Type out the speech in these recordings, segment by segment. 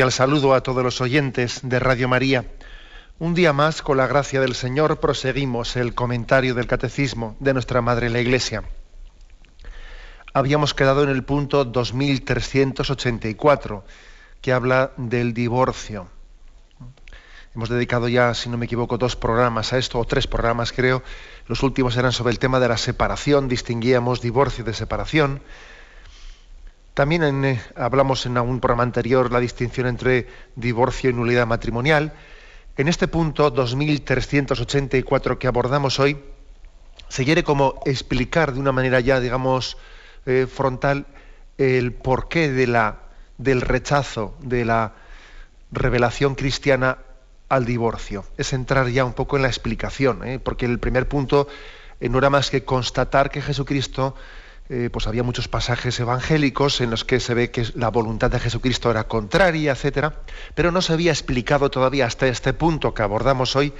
Cordial saludo a todos los oyentes de Radio María. Un día más, con la gracia del Señor, proseguimos el comentario del Catecismo de nuestra Madre la Iglesia. Habíamos quedado en el punto 2384, que habla del divorcio. Hemos dedicado ya, si no me equivoco, dos programas a esto, o tres programas creo. Los últimos eran sobre el tema de la separación, distinguíamos divorcio de separación también eh, hablamos en algún programa anterior la distinción entre divorcio y nulidad matrimonial. En este punto 2384 que abordamos hoy, se quiere como explicar de una manera ya, digamos, eh, frontal el porqué de la, del rechazo de la revelación cristiana al divorcio. Es entrar ya un poco en la explicación, ¿eh? porque el primer punto no era más que constatar que Jesucristo eh, pues había muchos pasajes evangélicos en los que se ve que la voluntad de Jesucristo era contraria, etcétera, pero no se había explicado todavía hasta este punto que abordamos hoy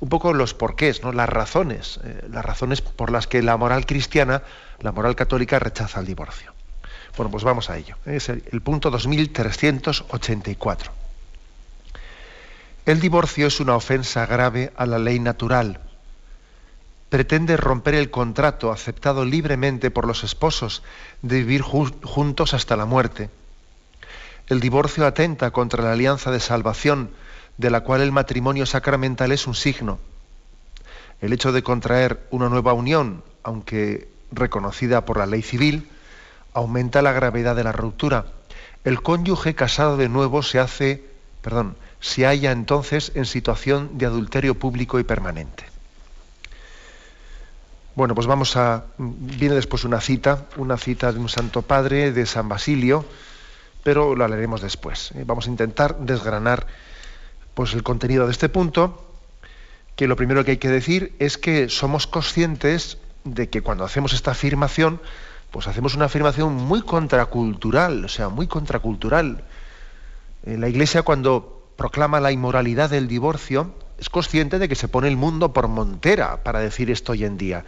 un poco los porqués, ¿no? las razones, eh, las razones por las que la moral cristiana, la moral católica rechaza el divorcio. Bueno, pues vamos a ello. Es el, el punto 2384. El divorcio es una ofensa grave a la ley natural pretende romper el contrato aceptado libremente por los esposos de vivir juntos hasta la muerte. El divorcio atenta contra la alianza de salvación de la cual el matrimonio sacramental es un signo. El hecho de contraer una nueva unión, aunque reconocida por la ley civil, aumenta la gravedad de la ruptura. El cónyuge casado de nuevo se hace, perdón, se halla entonces en situación de adulterio público y permanente. Bueno, pues vamos a. Viene después una cita, una cita de un Santo Padre de San Basilio, pero la leeremos después. ¿eh? Vamos a intentar desgranar pues, el contenido de este punto, que lo primero que hay que decir es que somos conscientes de que cuando hacemos esta afirmación, pues hacemos una afirmación muy contracultural, o sea, muy contracultural. Eh, la Iglesia cuando proclama la inmoralidad del divorcio, es consciente de que se pone el mundo por montera para decir esto hoy en día.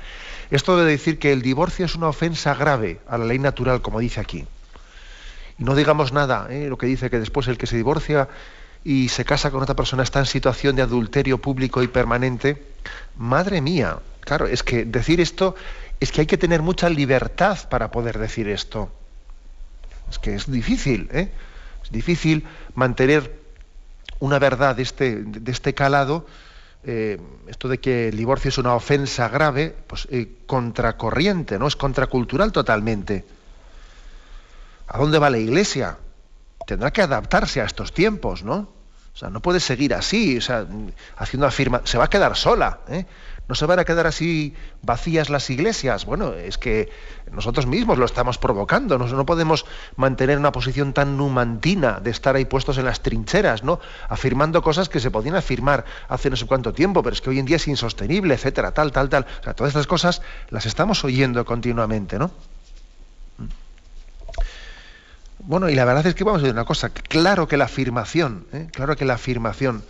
Esto de decir que el divorcio es una ofensa grave a la ley natural, como dice aquí. Y no digamos nada, ¿eh? lo que dice que después el que se divorcia y se casa con otra persona está en situación de adulterio público y permanente. Madre mía, claro, es que decir esto es que hay que tener mucha libertad para poder decir esto. Es que es difícil, ¿eh? Es difícil mantener una verdad de este, de este calado, eh, esto de que el divorcio es una ofensa grave, pues eh, contracorriente, ¿no? Es contracultural totalmente. ¿A dónde va la iglesia? Tendrá que adaptarse a estos tiempos, ¿no? O sea, no puede seguir así, o sea, haciendo afirma, se va a quedar sola, ¿eh? ¿No se van a quedar así vacías las iglesias? Bueno, es que nosotros mismos lo estamos provocando. No, no podemos mantener una posición tan numantina de estar ahí puestos en las trincheras, ¿no? Afirmando cosas que se podían afirmar hace no sé cuánto tiempo, pero es que hoy en día es insostenible, etcétera, tal, tal, tal. O sea, todas estas cosas las estamos oyendo continuamente, ¿no? Bueno, y la verdad es que vamos a decir una cosa, claro que la afirmación, ¿eh? claro que la afirmación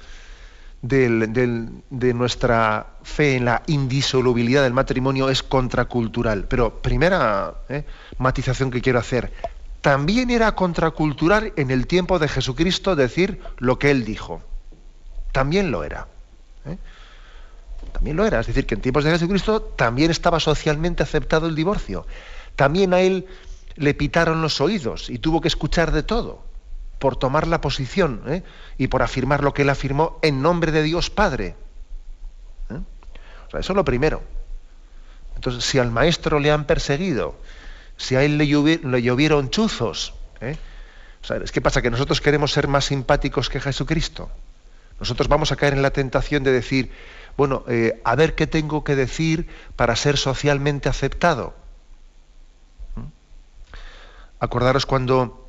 de nuestra fe en la indisolubilidad del matrimonio es contracultural. Pero primera eh, matización que quiero hacer, también era contracultural en el tiempo de Jesucristo decir lo que él dijo. También lo era. ¿eh? También lo era. Es decir, que en tiempos de Jesucristo también estaba socialmente aceptado el divorcio. También a él le pitaron los oídos y tuvo que escuchar de todo por tomar la posición ¿eh? y por afirmar lo que él afirmó en nombre de Dios Padre. ¿eh? O eso es lo primero. Entonces, si al maestro le han perseguido, si a él le, llovieron chuzos, ¿eh? ¿qué pasa? Que nosotros queremos ser más simpáticos que Jesucristo. Nosotros vamos a caer en la tentación de decir, bueno, eh, a ver qué tengo que decir para ser socialmente aceptado. Acordaros cuando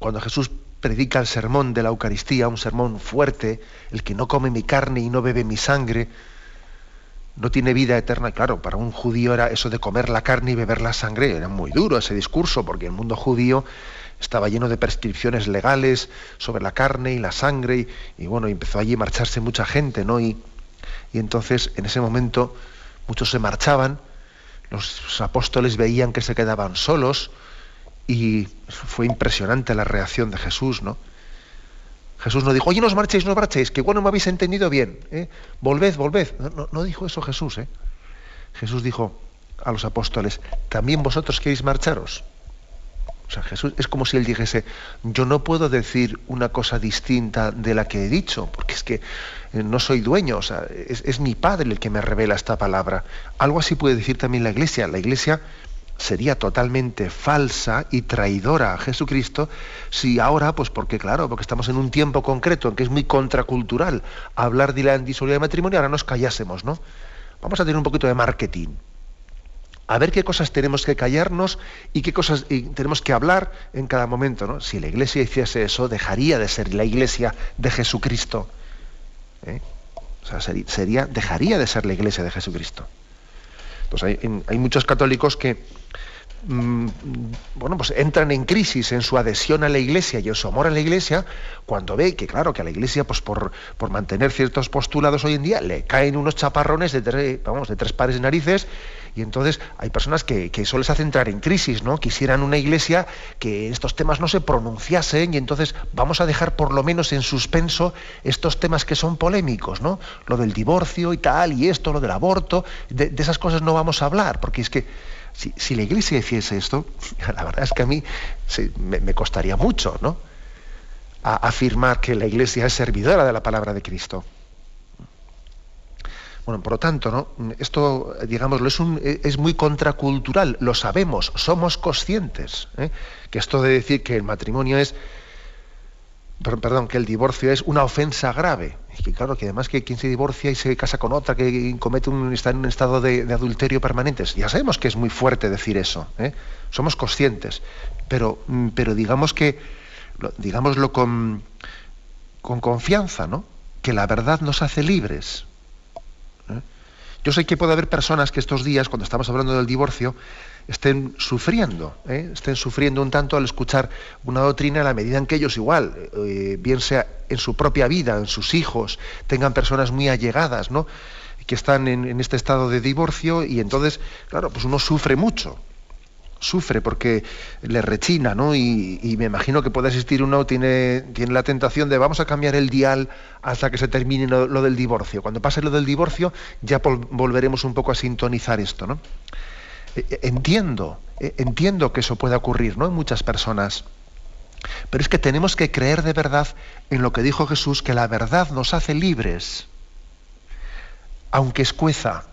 cuando Jesús predica el sermón de la Eucaristía, un sermón fuerte, el que no come mi carne y no bebe mi sangre, no tiene vida eterna. Claro, para un judío era eso de comer la carne y beber la sangre, era muy duro ese discurso, porque el mundo judío estaba lleno de prescripciones legales sobre la carne y la sangre, y, bueno, empezó allí a marcharse mucha gente, ¿no? Y, y entonces, en ese momento, muchos se marchaban, los apóstoles veían que se quedaban solos, y fue impresionante la reacción de Jesús, ¿no? Jesús no dijo, oye, no os marchéis, no os marchéis, que bueno, me habéis entendido bien, ¿eh? volved, volved. No, dijo eso Jesús, ¿eh? Jesús dijo a los apóstoles, ¿también vosotros queréis marcharos? O sea, Jesús es como si él dijese, yo no puedo decir una cosa distinta de la que he dicho, porque es que eh, no soy dueño, o sea, es, es mi Padre el que me revela esta palabra. Algo así puede decir también la Iglesia. La Iglesia sería totalmente falsa y traidora a Jesucristo si ahora, pues porque claro, porque estamos en un tiempo concreto en que es muy contracultural hablar de la disolución de matrimonio, ahora nos callásemos, ¿no? Vamos a tener un poquito de marketing. A ver qué cosas tenemos que callarnos y qué cosas tenemos que hablar en cada momento, ¿no? Si la iglesia hiciese eso, dejaría de ser la iglesia de Jesucristo. ¿eh? O sea, sería, dejaría de ser la iglesia de Jesucristo. Entonces hay muchos católicos que, Mm, bueno, pues entran en crisis en su adhesión a la Iglesia y en su amor a la Iglesia, cuando ve que, claro, que a la Iglesia, pues por, por mantener ciertos postulados hoy en día, le caen unos chaparrones de tres, vamos, de tres pares de narices, y entonces hay personas que, que eso les hace entrar en crisis, ¿no? Quisieran una Iglesia que estos temas no se pronunciasen, y entonces vamos a dejar por lo menos en suspenso estos temas que son polémicos, ¿no? Lo del divorcio y tal, y esto, lo del aborto, de esas cosas no vamos a hablar, porque es que si, la Iglesia hiciese esto, la verdad es que a mí me, costaría mucho, ¿no? afirmar que la Iglesia es servidora de la palabra de Cristo. Bueno, por lo tanto, ¿no? esto, digámoslo, es, es muy contracultural, lo sabemos, somos conscientes, ¿eh? que esto de decir que el matrimonio es perdón, que el divorcio es una ofensa grave. Y que claro, que además que quien se divorcia y se casa con otra que comete un, está en un estado de, adulterio permanente, ya sabemos que es muy fuerte decir eso, ¿eh? somos conscientes, pero, mm, pero digamos que, digámoslo con, con confianza, ¿no? que la verdad nos hace libres. ¿eh? Yo sé que puede haber personas que estos días, cuando estamos hablando del divorcio, estén sufriendo, ¿eh? estén sufriendo un tanto al escuchar una doctrina a la medida en que ellos igual, eh, bien sea en su propia vida, en sus hijos, tengan personas muy allegadas, ¿no? que están en, este estado de divorcio y entonces, claro, pues uno sufre mucho, sufre porque le rechina, ¿no? Y, me imagino que puede existir uno, tiene, tiene la tentación de vamos a cambiar el dial hasta que se termine lo, lo del divorcio. Cuando pase lo del divorcio ya volveremos un poco a sintonizar esto, ¿no? Eh, eh, entiendo, eh, entiendo que eso pueda ocurrir, ¿no? En muchas personas. Pero es que tenemos que creer de verdad en lo que dijo Jesús, que la verdad nos hace libres, aunque escueza,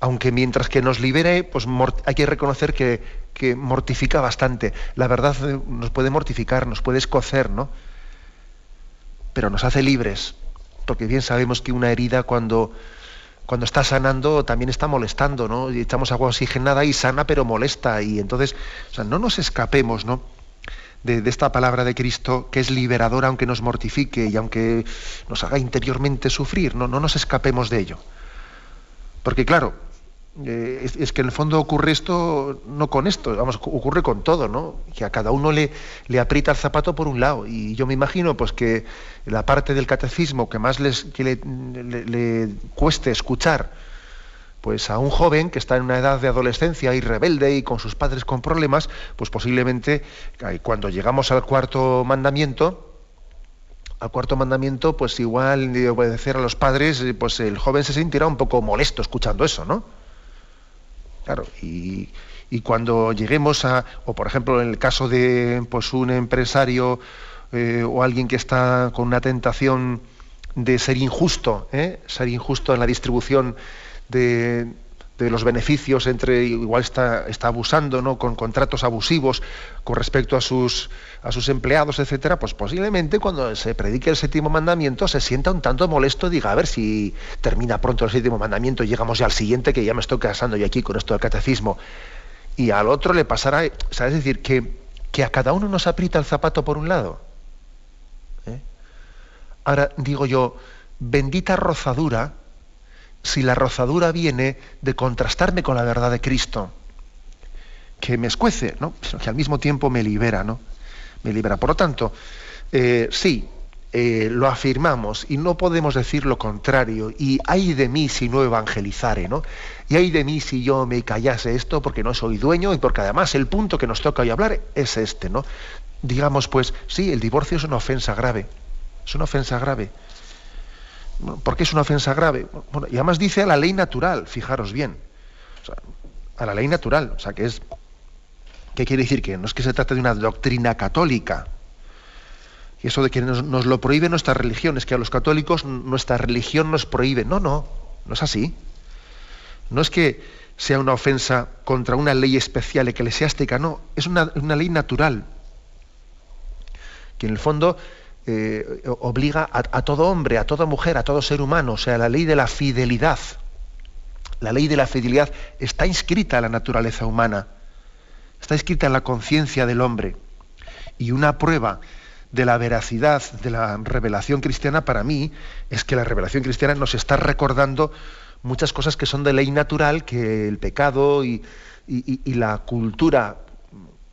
aunque mientras que nos libere, pues hay que reconocer que, que, mortifica bastante. La verdad nos puede mortificar, nos puede escocer, ¿no? Pero nos hace libres, porque bien sabemos que una herida cuando cuando está sanando también está molestando, ¿no? Y echamos agua oxigenada y sana pero molesta. Y entonces, o sea, no nos escapemos, ¿no? De, esta palabra de Cristo que es liberadora aunque nos mortifique y aunque nos haga interiormente sufrir, no, no nos escapemos de ello. Porque claro, eh, es, que en el fondo ocurre esto no con esto, vamos, ocurre con todo, ¿no? Que a cada uno le, aprieta el zapato por un lado. Y yo me imagino pues que la parte del catecismo que más les, le, cueste escuchar, pues a un joven que está en una edad de adolescencia y rebelde y con sus padres con problemas, pues posiblemente cuando llegamos al cuarto mandamiento, al cuarto mandamiento, pues igual de obedecer a los padres, pues el joven se sentirá un poco molesto escuchando eso, ¿no? Claro, y, cuando lleguemos a, o por ejemplo en el caso de pues, un empresario eh, o alguien que está con una tentación de ser injusto, ¿eh? ser injusto en la distribución de, de los beneficios entre igual está, está abusando ¿no? con contratos abusivos con respecto a sus a sus empleados etcétera pues posiblemente cuando se predique el séptimo mandamiento se sienta un tanto molesto diga a ver si termina pronto el séptimo mandamiento y llegamos ya al siguiente que ya me estoy casando yo aquí con esto del catecismo y al otro le pasará es decir que, que a cada uno nos aprieta el zapato por un lado. ¿eh? Ahora digo yo, bendita rozadura, si la rozadura viene de contrastarme con la verdad de Cristo, que me escuece, ¿no? pero que al mismo tiempo me libera, ¿no? Me libera. Por lo tanto, eh, sí, eh, lo afirmamos y no podemos decir lo contrario. Y hay de mí si no evangelizare, ¿no? Y hay de mí si yo me callase esto porque no soy dueño y porque además el punto que nos toca hoy hablar es este, ¿no? Digamos pues, sí, el divorcio es una ofensa grave. Es una ofensa grave. ¿Por qué es una ofensa grave? Bueno, y además dice a la ley natural, fijaros bien. a la ley natural. O sea, que es. ¿Qué quiere decir? Que no es que se trate de una doctrina católica, y eso de que nos, lo prohíbe nuestra religión, es que a los católicos nuestra religión nos prohíbe. No, no, no es así. No es que sea una ofensa contra una ley especial eclesiástica, no, es una, ley natural, que en el fondo eh, obliga a, todo hombre, a toda mujer, a todo ser humano, o sea, la ley de la fidelidad. La ley de la fidelidad está inscrita en la naturaleza humana, está inscrita en la conciencia del hombre. Y una prueba de la veracidad de la revelación cristiana para mí es que la revelación cristiana nos está recordando muchas cosas que son de ley natural, que el pecado y, la cultura,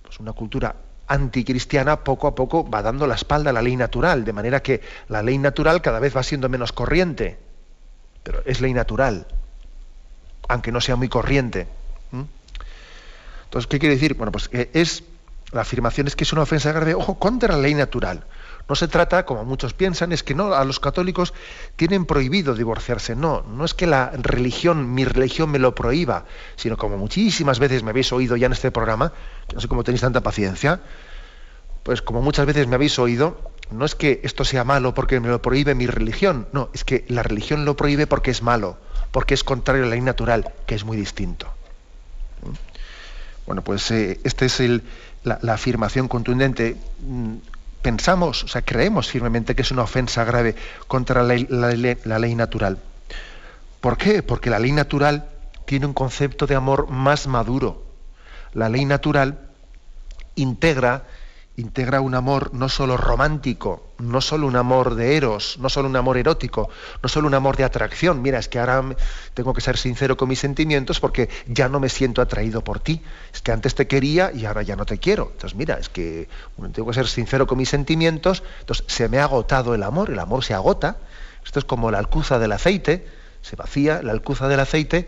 pues una cultura anticristiana, poco a poco va dando la espalda a la ley natural, de manera que la ley natural cada vez va siendo menos corriente, pero es ley natural, aunque no sea muy corriente. Entonces, ¿qué quiere decir? Bueno, pues es la afirmación es que es una ofensa grave, ojo, contra la ley natural. No se trata, como muchos piensan, es que no, a los católicos tienen prohibido divorciarse. No, no es que la religión, mi religión me lo prohíba, sino como muchísimas veces me habéis oído ya en este programa, no sé cómo tenéis tanta paciencia, pues como muchas veces me habéis oído, no es que esto sea malo porque me lo prohíbe mi religión, no, es que la religión lo prohíbe porque es malo, porque es contrario a la ley natural, que es muy distinto. Bueno, pues eh, este es la, afirmación contundente, pensamos, o sea, creemos firmemente que es una ofensa grave contra la ley, natural. ¿Por qué? Porque la ley natural tiene un concepto de amor más maduro. La ley natural integra integra un amor no solo romántico, no solo un amor de eros, no solo un amor erótico, no solo un amor de atracción. Mira, es que ahora tengo que ser sincero con mis sentimientos porque ya no me siento atraído por ti. Es que antes te quería y ahora ya no te quiero. Entonces, mira, es que tengo que ser sincero con mis sentimientos. Entonces, se me ha agotado el amor, el amor se agota. Esto es como la alcuza del aceite, se vacía la alcuza del aceite.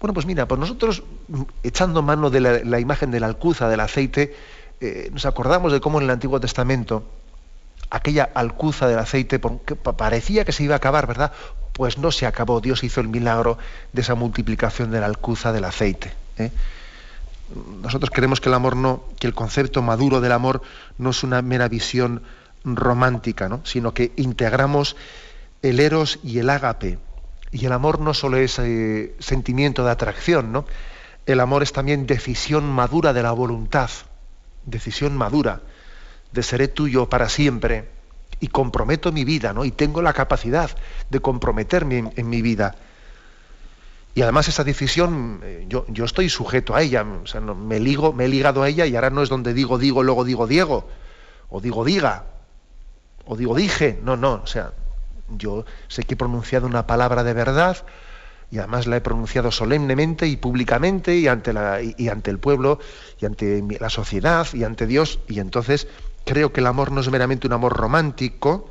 Bueno, pues mira, pues nosotros echando mano de la, imagen de la alcuza del aceite, eh, nos acordamos de cómo en el Antiguo Testamento aquella alcuza del aceite parecía que se iba a acabar, ¿verdad? Pues no se acabó. Dios hizo el milagro de esa multiplicación de la alcuza del aceite. ¿eh? Nosotros creemos que el amor no, que el concepto maduro del amor no es una mera visión romántica, ¿no? sino que integramos el eros y el ágape. Y el amor no solo es eh, sentimiento de atracción, ¿no? El amor es también decisión madura de la voluntad decisión madura de seré tuyo para siempre y comprometo mi vida, ¿no? Y tengo la capacidad de comprometerme en, mi vida. Y además esa decisión, eh, yo, yo, estoy sujeto a ella, o sea, me, ligo, me he ligado a ella y ahora no es donde digo, digo, luego digo, Diego, o digo, diga, o digo, dije, no, no, o sea, yo sé que he pronunciado una palabra de verdad, y además la he pronunciado solemnemente y públicamente y ante, la, y, ante el pueblo y ante la sociedad y ante Dios y entonces creo que el amor no es meramente un amor romántico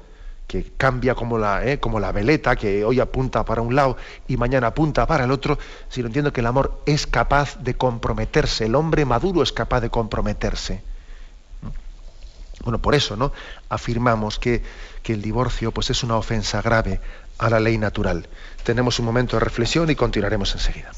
que cambia como la, eh, como la veleta que hoy apunta para un lado y mañana apunta para el otro, sino entiendo que el amor es capaz de comprometerse, el hombre maduro es capaz de comprometerse. Bueno, por eso, ¿no? Afirmamos que, que el divorcio pues, es una ofensa grave a la ley natural. Tenemos un momento de reflexión y continuaremos enseguida.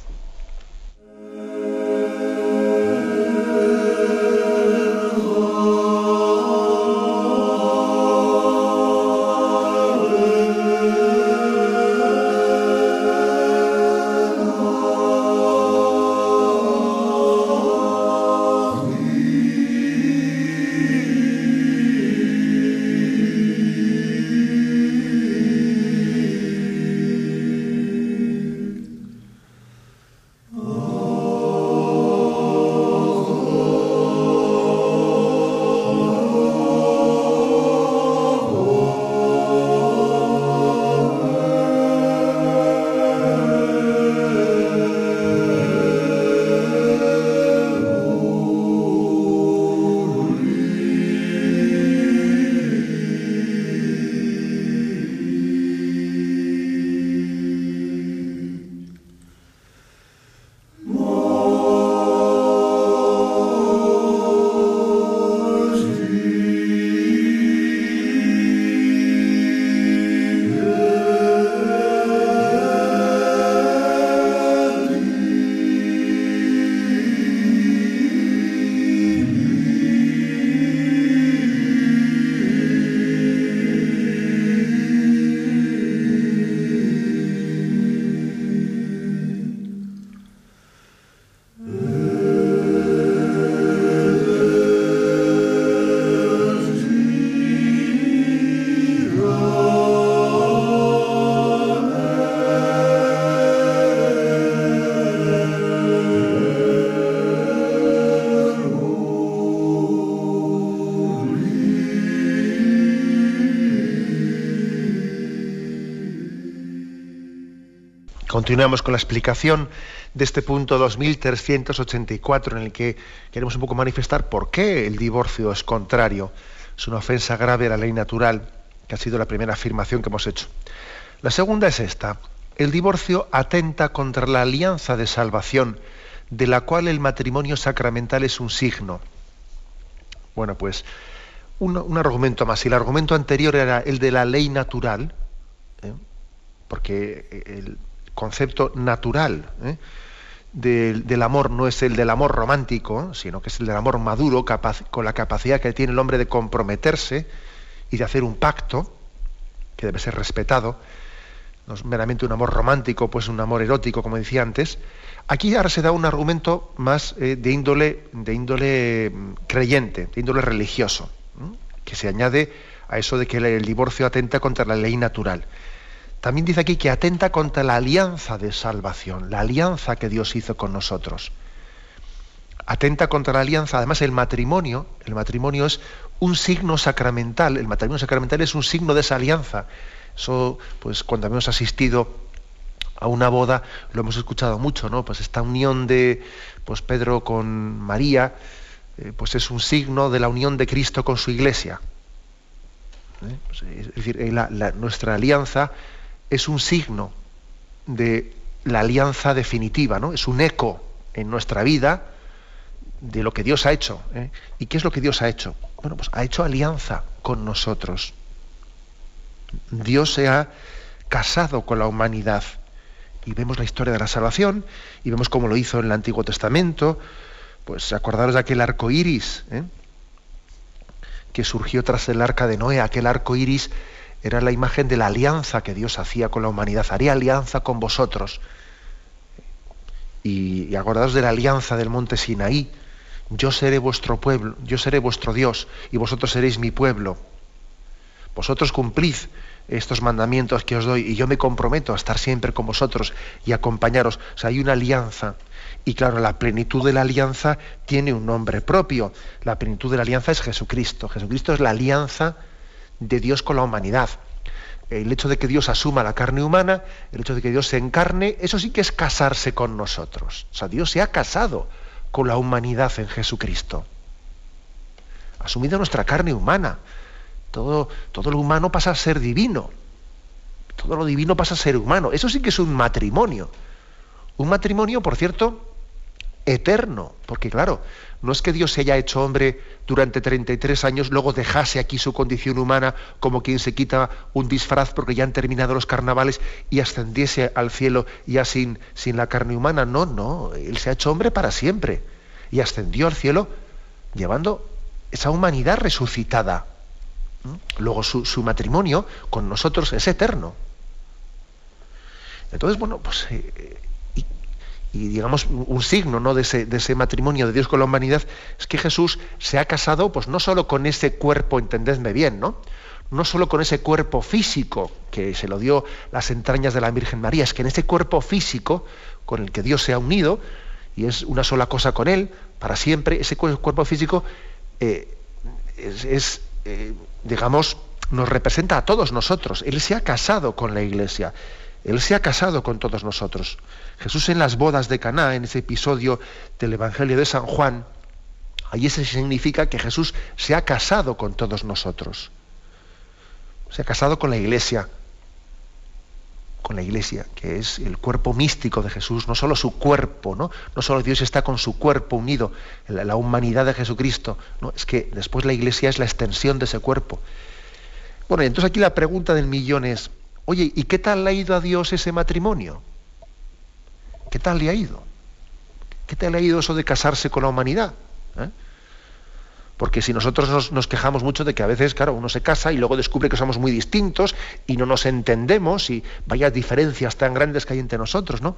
Continuamos con la explicación de este punto 2384 en el que queremos un poco manifestar por qué el divorcio es contrario. Es una ofensa grave a la ley natural, que ha sido la primera afirmación que hemos hecho. La segunda es esta. El divorcio atenta contra la alianza de salvación, de la cual el matrimonio sacramental es un signo. Bueno, pues un, argumento más. Si el argumento anterior era el de la ley natural, ¿eh? porque el concepto natural ¿eh? del, amor no es el del amor romántico, sino que es el del amor maduro, con la capacidad que tiene el hombre de comprometerse y de hacer un pacto, que debe ser respetado, no es meramente un amor romántico, pues un amor erótico, como decía antes. Aquí ahora se da un argumento más eh, de índole, de índole mm, creyente, de índole religioso, que se añade a eso de que el divorcio atenta contra la ley natural. También dice aquí que atenta contra la alianza de salvación, la alianza que Dios hizo con nosotros. Atenta contra la alianza, además el matrimonio, el matrimonio es un signo sacramental, el matrimonio sacramental es un signo de esa alianza. Eso, pues cuando hemos asistido a una boda, lo hemos escuchado mucho, ¿no? Pues esta unión de pues Pedro con María, eh, pues es un signo de la unión de Cristo con su iglesia. ¿Eh? Pues, es decir, nuestra alianza es un signo de la alianza definitiva, ¿no? Es un eco en nuestra vida de lo que Dios ha hecho. ¿eh? ¿Y qué es lo que Dios ha hecho? Bueno, pues ha hecho alianza con nosotros. Dios se ha casado con la humanidad. Y vemos la historia de la salvación, y vemos cómo lo hizo en el Antiguo Testamento. Pues acordaros de aquel arco iris ¿eh? que surgió tras el arca de Noé, aquel arco iris era la imagen de la alianza que Dios hacía con la humanidad. Haría alianza con vosotros. Y, acordaos de la alianza del monte Sinaí. Yo seré vuestro pueblo, yo seré vuestro Dios y vosotros seréis mi pueblo. Vosotros cumplid estos mandamientos que os doy y yo me comprometo a estar siempre con vosotros y acompañaros. O sea, hay una alianza. Y claro, la plenitud de la alianza tiene un nombre propio. La plenitud de la alianza es Jesucristo. Jesucristo es la alianza de Dios con la humanidad. El hecho de que Dios asuma la carne humana, el hecho de que Dios se encarne, eso sí que es casarse con nosotros. O sea, Dios se ha casado con la humanidad en Jesucristo. Ha nuestra carne humana. Todo, todo lo humano pasa a ser divino. Todo lo divino pasa a ser humano. Eso sí que es un matrimonio. Un matrimonio, por cierto, eterno. Porque claro, no es que Dios se haya hecho hombre durante 33 años, luego dejase aquí su condición humana como quien se quita un disfraz porque ya han terminado los carnavales y ascendiese al cielo ya sin, sin la carne humana. No, no, Él se ha hecho hombre para siempre y ascendió al cielo llevando esa humanidad resucitada. ¿Mm? Luego su, su matrimonio con nosotros es eterno. Entonces, bueno, pues eh, y digamos un signo ¿no? de, ese, matrimonio de Dios con la humanidad es que Jesús se ha casado pues no solo con ese cuerpo, entendedme bien, ¿no? No solo con ese cuerpo físico que se lo dio las entrañas de la Virgen María, es que en ese cuerpo físico con el que Dios se ha unido y es una sola cosa con él para siempre, ese cuerpo físico eh, es, eh, digamos, nos representa a todos nosotros. Él se ha casado con la Iglesia. Él se ha casado con todos nosotros. Jesús en las bodas de Caná, en ese episodio del Evangelio de San Juan, ahí ese significa que Jesús se ha casado con todos nosotros. Se ha casado con la iglesia, con la iglesia, que es el cuerpo místico de Jesús, no solo su cuerpo, no, no solo Dios está con su cuerpo unido, la, la humanidad de Jesucristo, no, es que después la iglesia es la extensión de ese cuerpo. Bueno, entonces aquí la pregunta del millón es, Oye, ¿y qué tal le ha ido a Dios ese matrimonio? ¿Qué tal le ha ido? ¿Qué tal le ha ido eso de casarse con la humanidad? ¿Eh? Porque si nosotros nos, quejamos mucho de que a veces, claro, uno se casa y luego descubre que somos muy distintos y no nos entendemos y vaya diferencias tan grandes que hay entre nosotros, ¿no?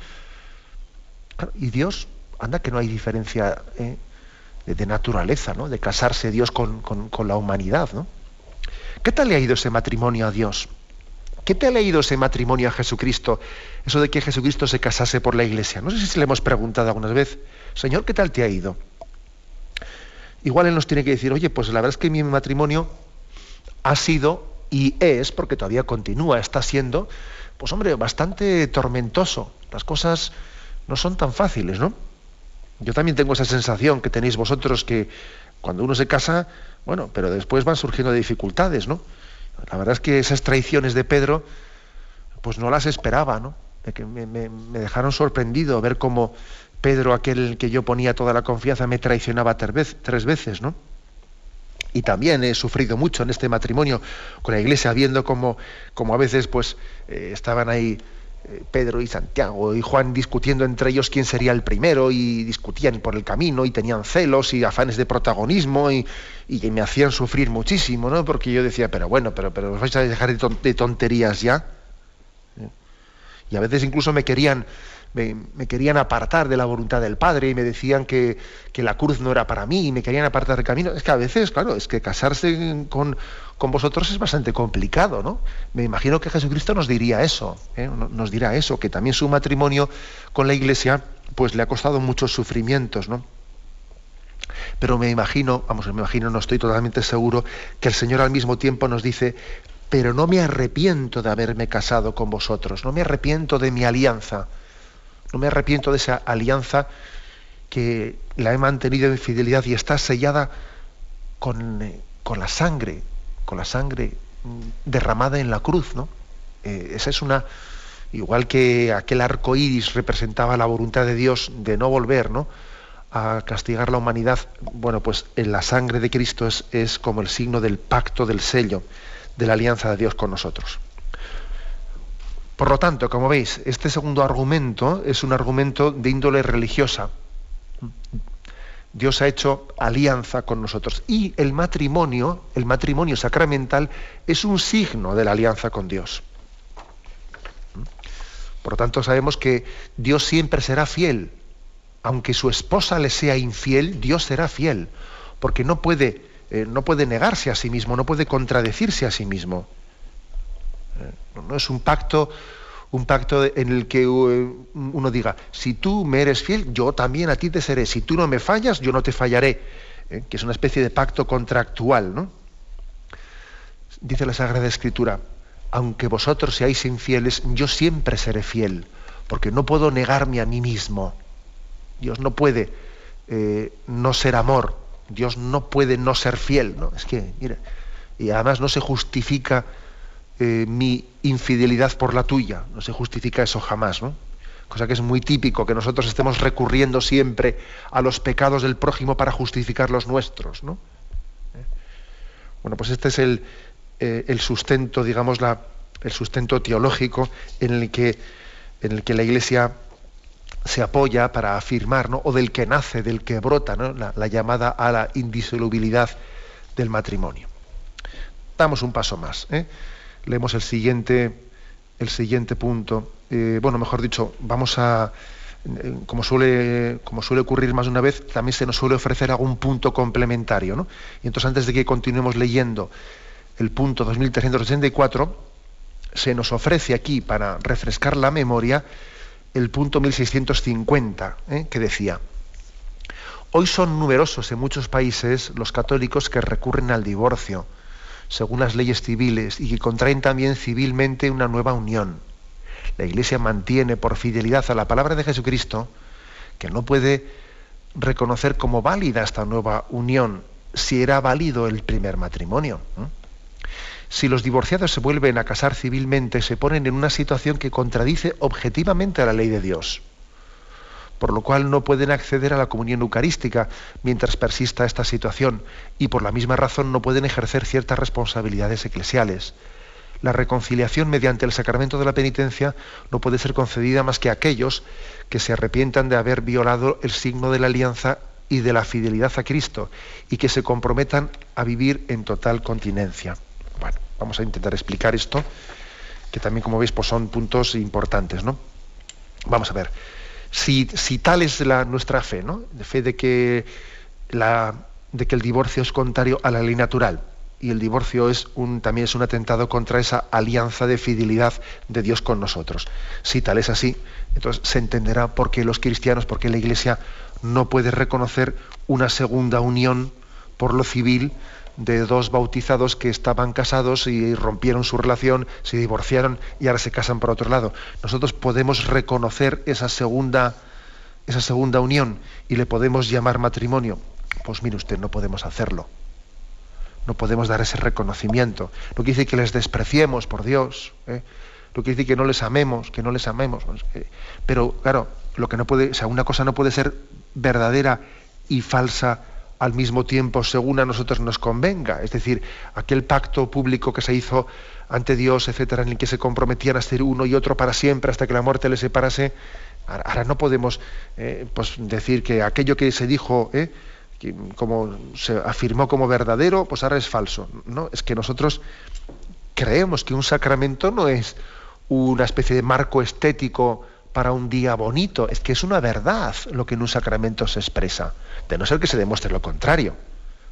y Dios, anda que no hay diferencia ¿eh? de, naturaleza, ¿no? De casarse Dios con, con la humanidad, ¿no? ¿Qué tal le ha ido ese matrimonio a Dios? ¿Qué te ha leído ese matrimonio a Jesucristo? Eso de que Jesucristo se casase por la iglesia. No sé si se le hemos preguntado alguna vez, Señor, ¿qué tal te ha ido? Igual Él nos tiene que decir, oye, pues la verdad es que mi matrimonio ha sido y es, porque todavía continúa, está siendo, pues hombre, bastante tormentoso, las cosas no son tan fáciles, ¿no? Yo también tengo esa sensación que tenéis vosotros que cuando uno se casa, bueno, pero después van surgiendo dificultades, ¿no? La verdad es que esas traiciones de Pedro, pues no las esperaba, ¿no? me, dejaron sorprendido ver cómo Pedro, aquel que yo ponía toda la confianza, me traicionaba tres veces, ¿no? Y también he sufrido mucho en este matrimonio con la iglesia, viendo cómo, a veces pues eh, estaban ahí Pedro y Santiago y Juan discutiendo entre ellos quién sería el primero y discutían por el camino y tenían celos y afanes de protagonismo y, me hacían sufrir muchísimo, ¿no? Porque yo decía, pero bueno, pero, pero os vais a dejar de tonterías ya. Y a veces incluso me querían, me, querían apartar de la voluntad del Padre y me decían que, la cruz no era para mí y me querían apartar del camino. Es que a veces, claro, es que casarse con, vosotros es bastante complicado, ¿no? Me imagino que Jesucristo nos diría eso, ¿eh? nos dirá eso, que también su matrimonio con la Iglesia pues le ha costado muchos sufrimientos, ¿no? Pero me imagino, vamos, me imagino, no estoy totalmente seguro, que el Señor al mismo tiempo nos dice, pero no me arrepiento de haberme casado con vosotros, no me arrepiento de mi alianza, no me arrepiento de esa alianza que la he mantenido en fidelidad y está sellada con, eh, la sangre, con la sangre derramada en la cruz, ¿no? Eh, esa es una, igual que aquel arco iris representaba la voluntad de Dios de no volver, ¿no? a castigar la humanidad, bueno, pues en la sangre de Cristo es como el signo del pacto del sello de la alianza de Dios con nosotros. Por lo tanto, como veis, este segundo argumento es un argumento de índole religiosa. Dios ha hecho alianza con nosotros y el matrimonio, el matrimonio sacramental es un signo de la alianza con Dios. Por lo tanto, sabemos que Dios siempre será fiel. Aunque su esposa le sea infiel, Dios será fiel, porque no puede eh, no puede negarse a sí mismo, no puede contradecirse a sí mismo. Eh, no es un pacto, un pacto en el que eh, uno diga, si tú me eres fiel, yo también a ti te seré. Si tú no me fallas, yo no te fallaré. que es una especie de pacto contractual, ¿no? Dice la Sagrada Escritura, aunque vosotros seáis infieles, yo siempre seré fiel, porque no puedo negarme a mí mismo. Dios no puede no ser amor, Dios no puede no ser fiel, ¿no? Es que, mira, y además no se justifica eh, mi infidelidad por la tuya, no se justifica eso jamás, ¿no? Cosa que es muy típico, que nosotros estemos recurriendo siempre a los pecados del prójimo para justificar los nuestros, ¿no? ¿Eh? Bueno, pues este es el, eh, el sustento, digamos, la, el sustento teológico en el que, en el que la Iglesia se apoya para afirmar, ¿no? o del que nace, del que brota, ¿no? la, llamada a la indisolubilidad del matrimonio. Damos un paso más. ¿eh? Leemos el siguiente, el siguiente punto. Eh, bueno, mejor dicho, vamos a, eh, como suele, como suele ocurrir más de una vez, también se nos suele ofrecer algún punto complementario. ¿no? Y entonces, antes de que continuemos leyendo el punto 2384, se nos ofrece aquí, para refrescar la memoria, el punto 1650, ¿eh? que decía, hoy son numerosos en muchos países los católicos que recurren al divorcio, según las leyes civiles, y que contraen también civilmente una nueva unión. La Iglesia mantiene por fidelidad a la palabra de Jesucristo que no puede reconocer como válida esta nueva unión si era válido el primer matrimonio. Si los divorciados se vuelven a casar civilmente, se ponen en una situación que contradice objetivamente a la ley de Dios, por lo cual no pueden acceder a la comunión eucarística mientras persista esta situación y por la misma razón no pueden ejercer ciertas responsabilidades eclesiales. La reconciliación mediante el sacramento de la penitencia no puede ser concedida más que a aquellos que se arrepientan de haber violado el signo de la alianza y de la fidelidad a Cristo y que se comprometan a vivir en total continencia. Bueno, vamos a intentar explicar esto, que también, como veis, pues son puntos importantes, ¿no? Vamos a ver. Si, tal es la, nuestra fe, ¿no? De fe de que, la, de que el divorcio es contrario a la ley natural y el divorcio es un, también es un atentado contra esa alianza de fidelidad de Dios con nosotros. Si tal es así, entonces se entenderá por qué los cristianos, por qué la Iglesia no puede reconocer una segunda unión por lo civil de dos bautizados que estaban casados y rompieron su relación, se divorciaron y ahora se casan por otro lado. Nosotros podemos reconocer esa segunda, esa segunda unión y le podemos llamar matrimonio. Pues mire usted, no podemos hacerlo. No podemos dar ese reconocimiento. No quiere decir que les despreciemos, por Dios. ¿eh? No quiere decir que no les amemos, que no les amemos. Pero claro, lo que no puede, o sea, una cosa no puede ser verdadera y falsa al mismo tiempo según a nosotros nos convenga. Es decir, aquel pacto público que se hizo ante Dios, etcétera, en el que se comprometían a ser uno y otro para siempre hasta que la muerte les separase. Ahora no podemos eh, pues decir que aquello que se dijo, eh, como se afirmó como verdadero, pues ahora es falso. No, es que nosotros creemos que un sacramento no es una especie de marco estético para un día bonito, es que es una verdad lo que en un sacramento se expresa, de no ser que se demuestre lo contrario,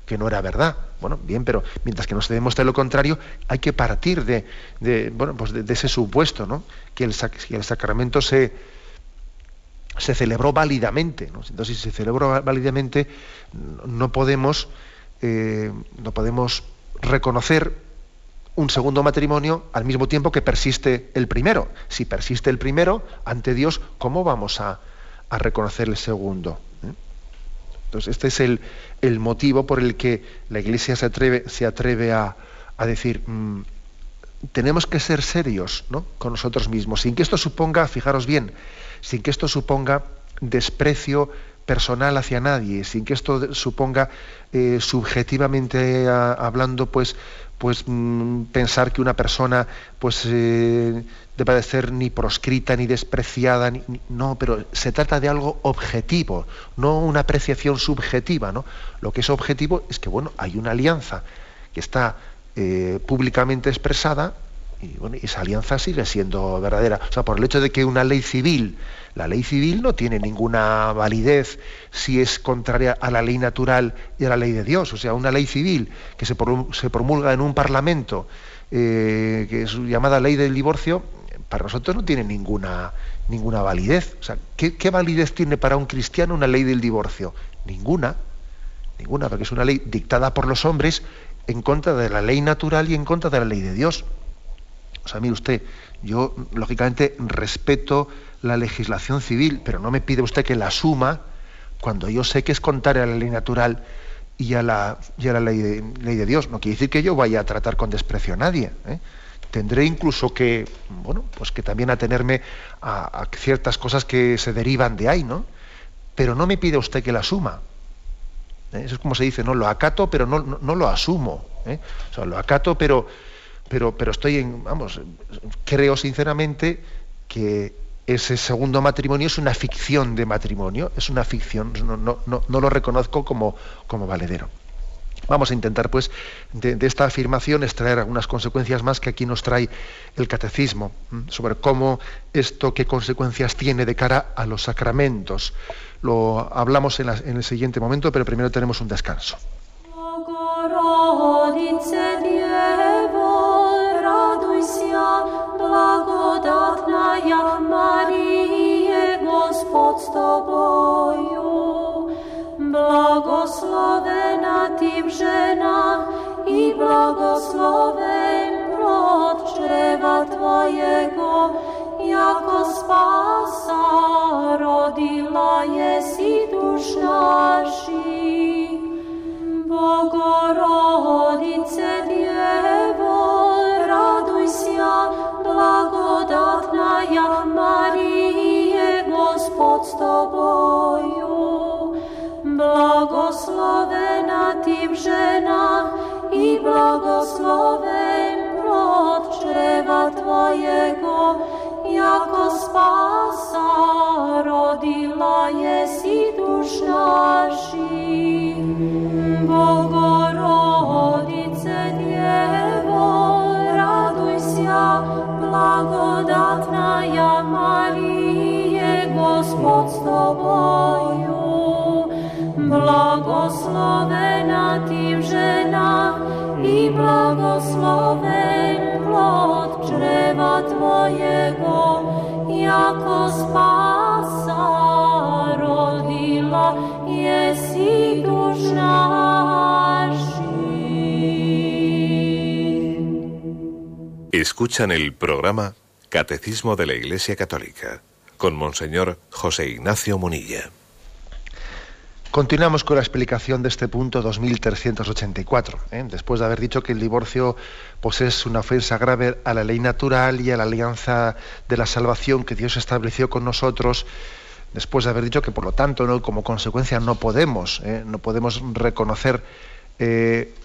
que no era verdad. Bueno, bien, pero mientras que no se demuestre lo contrario, hay que partir de, bueno, pues de, ese supuesto, ¿no? que, el, sacramento se, se celebró válidamente. Entonces, si se celebró válidamente, no podemos, eh, no podemos reconocer un segundo matrimonio al mismo tiempo que persiste el primero. Si persiste el primero, ante Dios, ¿cómo vamos a, reconocer el segundo? Entonces, este es el, el, motivo por el que la Iglesia se atreve, se atreve a, decir, mm, tenemos que ser serios ¿no? con nosotros mismos, sin que esto suponga, fijaros bien, sin que esto suponga desprecio personal hacia nadie, sin que esto suponga eh, subjetivamente hablando, pues pues mm, pensar que una persona pues eh, de ser ni proscrita ni despreciada no pero se trata de algo objetivo no una apreciación subjetiva no lo que es objetivo es que bueno hay una alianza que está eh, públicamente expresada y bueno, esa alianza sigue siendo verdadera o sea por el hecho de que una ley civil la ley civil no tiene ninguna validez si es contraria a la ley natural y a la ley de Dios. O sea, una ley civil que se, promulga en un parlamento, eh, que es llamada ley del divorcio, para nosotros no tiene ninguna, ninguna validez. O sea, ¿qué, ¿qué, validez tiene para un cristiano una ley del divorcio? Ninguna. Ninguna, porque es una ley dictada por los hombres en contra de la ley natural y en contra de la ley de Dios. O sea, mire usted, yo lógicamente respeto la legislación civil, pero no me pide usted que la asuma cuando yo sé que es contraria a la ley natural y a la, la ley, de, ley, de, Dios. No quiere decir que yo vaya a tratar con desprecio a nadie. ¿eh? Tendré incluso que, bueno, pues que también atenerme a, ciertas cosas que se derivan de ahí, ¿no? Pero no me pide usted que la asuma. ¿eh? Eso es como se dice, no lo acato, pero no, no, lo asumo. ¿eh? O sea, lo acato, pero, pero, pero estoy en, vamos, creo sinceramente que ese segundo matrimonio es una ficción de matrimonio, es una ficción, no, lo reconozco como, como, valedero. Vamos a intentar, pues, de, esta afirmación extraer algunas consecuencias más que aquí nos trae el catecismo, sobre cómo esto, qué consecuencias tiene de cara a los sacramentos. Lo hablamos en, el siguiente momento, pero primero tenemos un descanso. с тобою. Благословена ты в женах, и благословен плод чрева Твоего, яко спаса родила яко спаса родила еси душ наших. Богородице Дево, благодатная Мария, Господь с тобою. Благословена ты в женах, и благословен плод чрева Твоего, яко Escuchan el programa Catecismo de la Iglesia Católica con Monseñor José Ignacio Munilla. Continuamos con la explicación de este punto 2384. ¿eh? Después de haber dicho que el divorcio pues, es una ofensa grave a la ley natural y a la alianza de la salvación que Dios estableció con nosotros, después de haber dicho que por lo tanto como consecuencia no podemos, ¿eh? no podemos reconocer eh,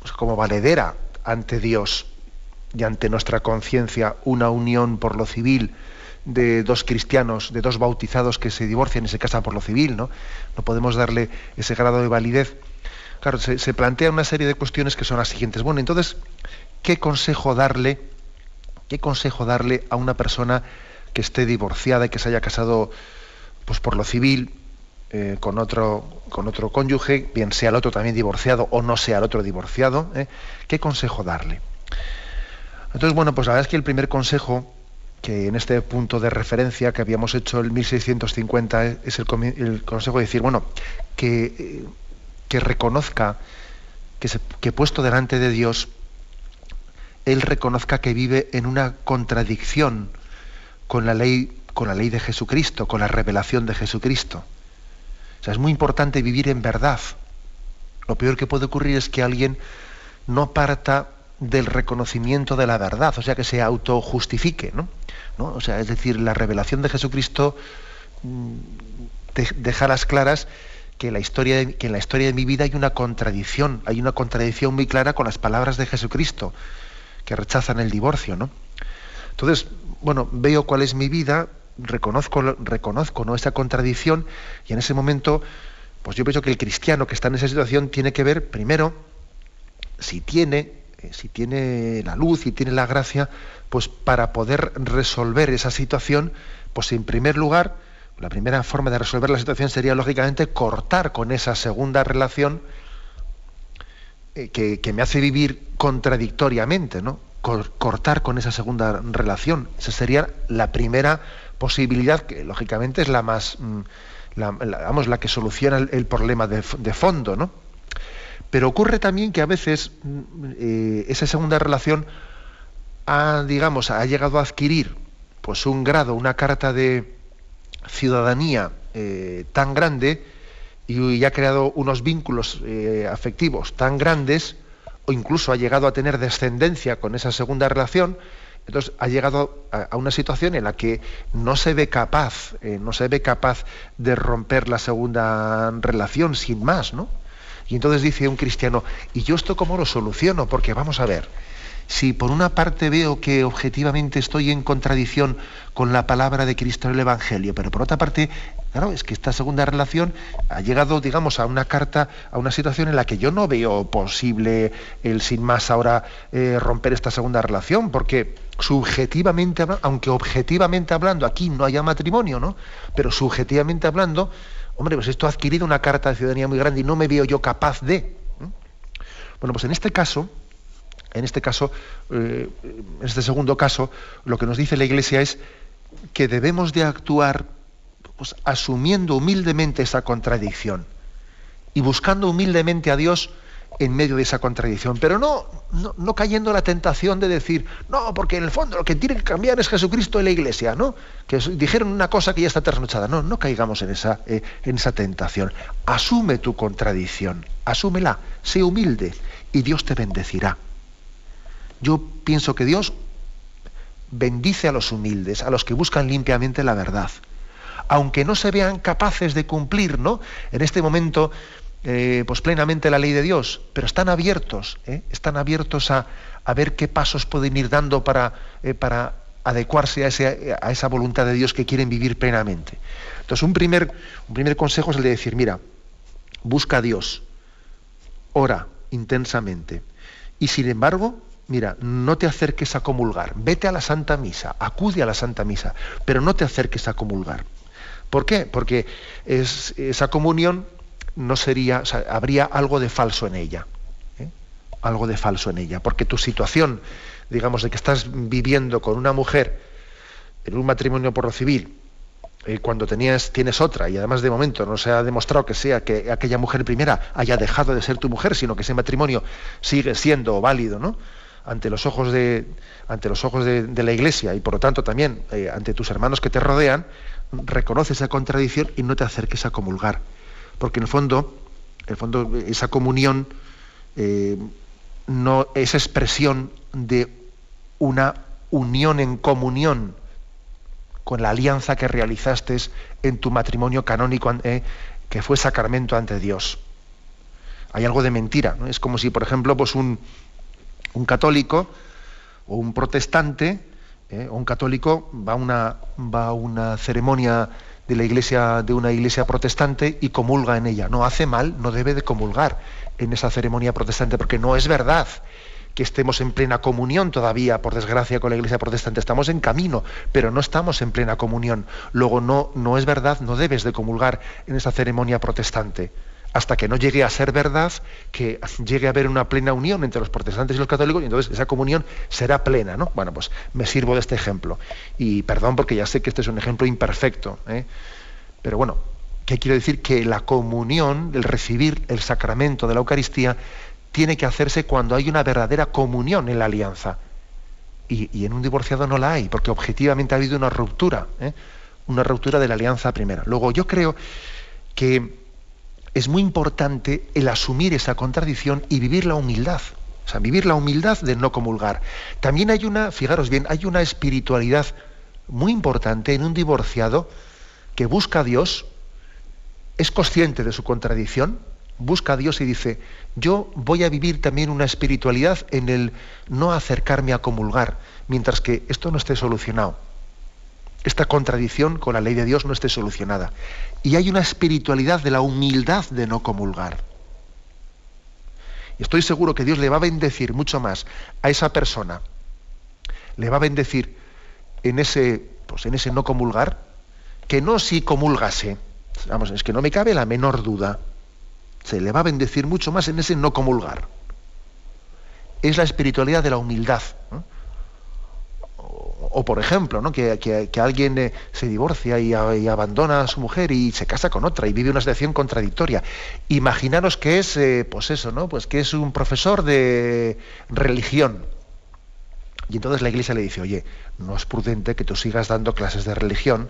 pues, como valedera ante Dios y ante nuestra conciencia una unión por lo civil de dos cristianos, de dos bautizados que se divorcian y se casan por lo civil, ¿no? No podemos darle ese grado de validez. Claro, se, plantea una serie de cuestiones que son las siguientes. Bueno, entonces, ¿qué consejo darle? ¿Qué consejo darle a una persona que esté divorciada y que se haya casado pues por lo civil eh, con otro con otro cónyuge, bien sea el otro también divorciado o no sea el otro divorciado? ¿eh? ¿Qué consejo darle? Entonces, bueno, pues la verdad es que el primer consejo que en este punto de referencia que habíamos hecho el 1650 es el, consejo de decir, bueno, que, eh, que reconozca que, puesto delante de Dios, él reconozca que vive en una contradicción con la ley, con la ley de Jesucristo, con la revelación de Jesucristo. O sea, es muy importante vivir en verdad. Lo peor que puede ocurrir es que alguien no parta del reconocimiento de la verdad, o sea, que se autojustifique, ¿no? ¿no? O sea, es decir, la revelación de Jesucristo mm, deja las claras que, la historia que en la historia de mi vida hay una contradicción, hay una contradicción muy clara con las palabras de Jesucristo, que rechazan el divorcio, ¿no? Entonces, bueno, veo cuál es mi vida, reconozco, reconozco ¿no? esa contradicción, y en ese momento, pues yo pienso que el cristiano que está en esa situación tiene que ver, primero, si tiene eh, si tiene la luz y tiene la gracia, pues para poder resolver esa situación, pues en primer lugar, la primera forma de resolver la situación sería lógicamente cortar con esa segunda relación eh, que, me hace vivir contradictoriamente, ¿no? cortar con esa segunda relación. Esa sería la primera posibilidad, que lógicamente es la más, mm, la, vamos, la que soluciona el, problema de, de fondo, ¿no? Pero ocurre también que a veces mm, eh, esa segunda relación ha, digamos, ha llegado a adquirir pues un grado, una carta de ciudadanía eh, tan grande y, ha creado unos vínculos eh, afectivos tan grandes, o incluso ha llegado a tener descendencia con esa segunda relación, entonces ha llegado a, una situación en la que no se ve capaz, no se ve capaz de romper la segunda relación sin más, ¿no? Y entonces dice un cristiano, ¿y yo esto cómo lo soluciono? Porque vamos a ver, si por una parte veo que objetivamente estoy en contradicción con la palabra de Cristo en el Evangelio, pero por otra parte, claro, es que esta segunda relación ha llegado, digamos, a una carta, a una situación en la que yo no veo posible el sin más ahora eh, romper esta segunda relación, porque subjetivamente, aunque objetivamente hablando aquí no haya matrimonio, ¿no? Pero subjetivamente hablando, hombre, pues esto ha adquirido una carta de ciudadanía muy grande y no me veo yo capaz de. Bueno, pues en este caso, en este caso, eh, en este segundo caso, lo que nos dice la Iglesia es que debemos de actuar pues, asumiendo humildemente esa contradicción y buscando humildemente a Dios en medio de esa contradicción, pero no, no, cayendo en la tentación de decir, no, porque en el fondo lo que tiene que cambiar es Jesucristo y la Iglesia, ¿no? Que dijeron una cosa que ya está trasnochada. No, no caigamos en esa, eh, en esa tentación. Asume tu contradicción, asúmela, sé humilde y Dios te bendecirá. Yo pienso que Dios bendice a los humildes, a los que buscan limpiamente la verdad. Aunque no se vean capaces de cumplir, ¿no? En este momento eh, pues plenamente la ley de Dios, pero están abiertos, ¿eh? están abiertos a, ver qué pasos pueden ir dando para, eh, para adecuarse a, a, esa voluntad de Dios que quieren vivir plenamente. Entonces, un primer, un primer consejo es el de decir, mira, busca a Dios, ora intensamente, y sin embargo, mira, no te acerques a comulgar, vete a la Santa Misa, acude a la Santa Misa, pero no te acerques a comulgar. ¿Por qué? Porque es, esa comunión no sería, habría algo de falso en ella. ¿eh? Algo de falso en ella. Porque tu situación, digamos, de que estás viviendo con una mujer en un matrimonio por lo civil, eh, cuando tenías, tienes otra, y además de momento no se ha demostrado que sea que aquella mujer primera haya dejado de ser tu mujer, sino que ese matrimonio sigue siendo válido, ¿no? ante los ojos de, ante los ojos de, de la Iglesia y por lo tanto también eh, ante tus hermanos que te rodean, reconoce esa contradicción y no te acerques a comulgar. Porque en el fondo, el fondo esa comunión eh, no es expresión de una unión en comunión con la alianza que realizaste en tu matrimonio canónico, eh, que fue sacramento ante Dios. Hay algo de mentira. ¿no? Es como si, por ejemplo, pues un, un católico o un protestante ¿eh? o un católico va a una, va a una ceremonia de la iglesia de una iglesia protestante y comulga en ella. No hace mal, no debe de comulgar en esa ceremonia protestante porque no es verdad que estemos en plena comunión todavía, por desgracia, con la iglesia protestante. Estamos en camino, pero no estamos en plena comunión. Luego no, no es verdad, no debes de comulgar en esa ceremonia protestante hasta que no llegue a ser verdad, que llegue a haber una plena unión entre los protestantes y los católicos, y entonces esa comunión será plena, ¿no? Bueno, pues me sirvo de este ejemplo. Y perdón porque ya sé que este es un ejemplo imperfecto, ¿eh? pero bueno, ¿qué quiero decir? Que la comunión, el recibir el sacramento de la Eucaristía, tiene que hacerse cuando hay una verdadera comunión en la alianza. Y, en un divorciado no la hay, porque objetivamente ha habido una ruptura, ¿eh? una ruptura de la alianza primera. Luego, yo creo que es muy importante el asumir esa contradicción y vivir la humildad. O sea, vivir la humildad de no comulgar. También hay una, fijaros bien, hay una espiritualidad muy importante en un divorciado que busca a Dios, es consciente de su contradicción, busca a Dios y dice, yo voy a vivir también una espiritualidad en el no acercarme a comulgar, mientras que esto no esté solucionado esta contradicción con la ley de Dios no esté solucionada. Y hay una espiritualidad de la humildad de no comulgar. Y estoy seguro que Dios le va a bendecir mucho más a esa persona. Le va a bendecir en ese, pues en ese no comulgar, que no si comulgase. Vamos, es que no me cabe la menor duda. Se le va a bendecir mucho más en ese no comulgar. Es la espiritualidad de la humildad o por ejemplo, ¿no? que, alguien eh, se divorcia y, abandona a su mujer y se casa con otra y vive una situación contradictoria. Imaginaros que es, eh, pues eso, ¿no? Pues que es un profesor de religión. Y entonces la iglesia le dice, oye, no es prudente que tú sigas dando clases de religión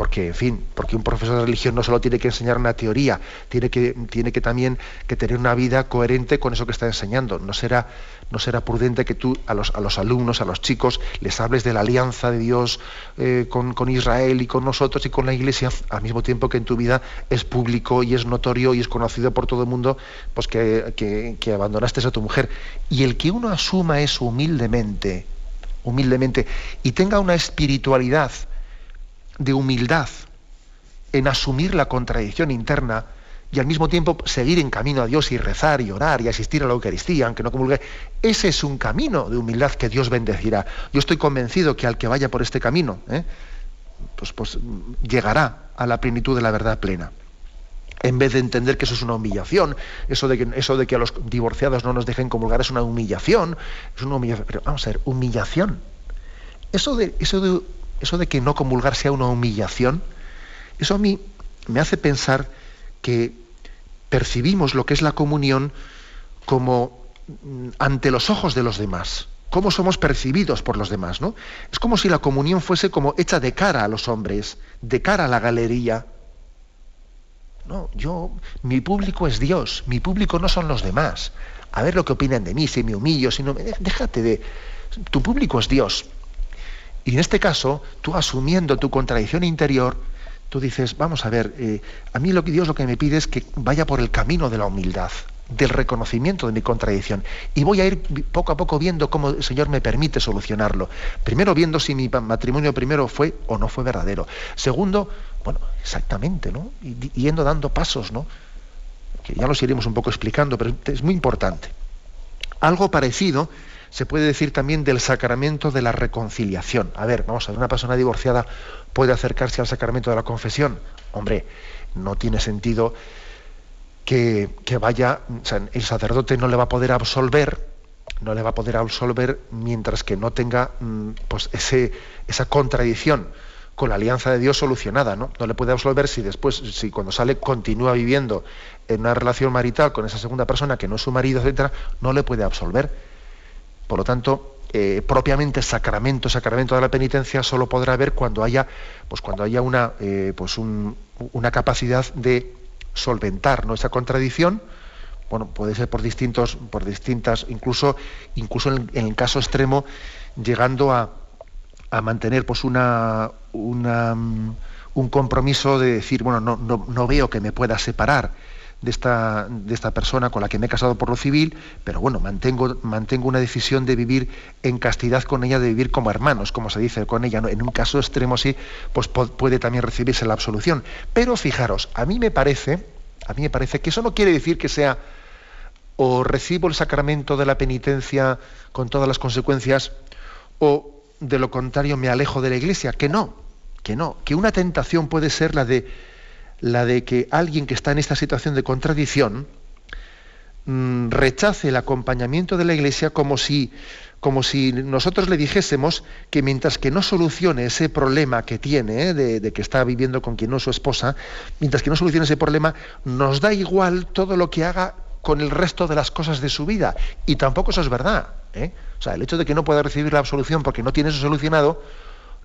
porque, en fin, porque un profesor de religión no solo tiene que enseñar una teoría, tiene que, tiene que también que tener una vida coherente con eso que está enseñando. No será, no será prudente que tú a los, a los alumnos, a los chicos, les hables de la alianza de Dios eh, con, Israel y con nosotros y con la Iglesia, al mismo tiempo que en tu vida es público y es notorio y es conocido por todo el mundo pues que, que, que abandonaste a tu mujer. Y el que uno asuma eso humildemente, humildemente, y tenga una espiritualidad, de humildad en asumir la contradicción interna y al mismo tiempo seguir en camino a Dios y rezar y orar y asistir a la Eucaristía, aunque no comulgue, ese es un camino de humildad que Dios bendecirá. Yo estoy convencido que al que vaya por este camino, ¿eh? pues, pues llegará a la plenitud de la verdad plena. En vez de entender que eso es una humillación, eso de que, eso de que a los divorciados no nos dejen comulgar es una humillación, es una humillación. Pero vamos a ver, humillación. Eso de, eso de eso de que no comulgar sea una humillación, eso a mí me hace pensar que percibimos lo que es la comunión como mm, ante los ojos de los demás, cómo somos percibidos por los demás, ¿no? Es como si la comunión fuese como hecha de cara a los hombres, de cara a la galería. No, yo, mi público es Dios, mi público no son los demás. A ver lo que opinan de mí, si me humillo, si no me... Déjate de... Tu público es Dios. Y en este caso, tú asumiendo tu contradicción interior, tú dices, vamos a ver, eh, a mí lo que Dios lo que me pide es que vaya por el camino de la humildad, del reconocimiento de mi contradicción. Y voy a ir poco a poco viendo cómo el Señor me permite solucionarlo. Primero viendo si mi matrimonio primero fue o no fue verdadero. Segundo, bueno, exactamente, ¿no? Yendo dando pasos, ¿no? Que ya los iremos un poco explicando, pero es muy importante. Algo parecido se puede decir también del sacramento de la reconciliación. A ver, vamos a ver, una persona divorciada puede acercarse al sacramento de la confesión. Hombre, no tiene sentido que, vaya, o sea, el sacerdote no le va a poder absolver, no le va a poder absolver mientras que no tenga mm, pues esa contradicción con la alianza de Dios solucionada, ¿no? No le puede absolver si después, si cuando sale continúa viviendo en una relación marital con esa segunda persona que no es su marido, etcétera, no le puede absolver Por lo tanto, eh, propiamente sacramento, sacramento de la penitencia, solo podrá haber cuando haya, pues cuando haya una, eh, pues una capacidad de solventar ¿no? esa contradicción. Bueno, puede ser por distintos, por distintas, incluso, incluso en, el caso extremo, llegando a, mantener pues una, una, un compromiso de decir, bueno, no, no, no veo que me pueda separar de esta, de esta persona con la que me he casado por lo civil, pero bueno, mantengo, mantengo una decisión de vivir en castidad con ella, de vivir como hermanos, como se dice con ella. En un caso extremo sí, pues puede también recibirse la absolución. Pero fijaros, a mí me parece, a mí me parece que eso no quiere decir que sea o recibo el sacramento de la penitencia con todas las consecuencias, o de lo contrario me alejo de la iglesia, que no, que no, que una tentación puede ser la de la de que alguien que está en esta situación de contradicción mm, rechace el acompañamiento de la Iglesia como si, como si nosotros le dijésemos que mientras que no solucione ese problema que tiene, ¿eh? de, que está viviendo con quien no es su esposa, mientras que no solucione ese problema, nos da igual todo lo que haga con el resto de las cosas de su vida. Y tampoco eso es verdad. ¿eh? O sea, el hecho de que no pueda recibir la absolución porque no tiene eso solucionado,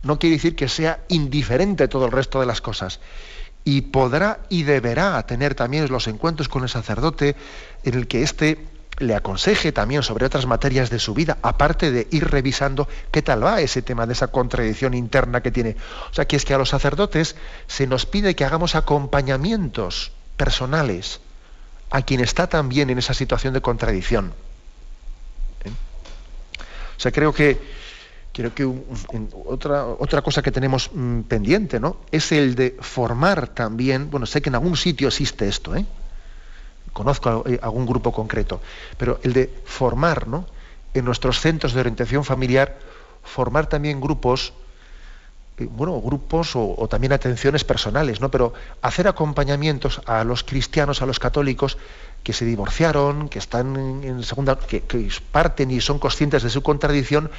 no quiere decir que sea indiferente todo el resto de las cosas y podrá y deberá tener también los encuentros con el sacerdote en el que éste le aconseje también sobre otras materias de su vida, aparte de ir revisando qué tal va ese tema de esa contradicción interna que tiene. O sea, que es que a los sacerdotes se nos pide que hagamos acompañamientos personales a quien está también en esa situación de contradicción. ¿Eh? O sea, creo que Creo que otra, otra cosa que tenemos mm, pendiente, ¿no? Es el de formar también, bueno, sé que en algún sitio existe esto, ¿eh? Conozco eh, algún grupo concreto, pero el de formar, ¿no? En nuestros centros de orientación familiar, formar también grupos, eh, bueno, grupos o, también atenciones personales, ¿no? Pero hacer acompañamientos a los cristianos, a los católicos que se divorciaron, que están en segunda, que parten y son conscientes de su contradicción,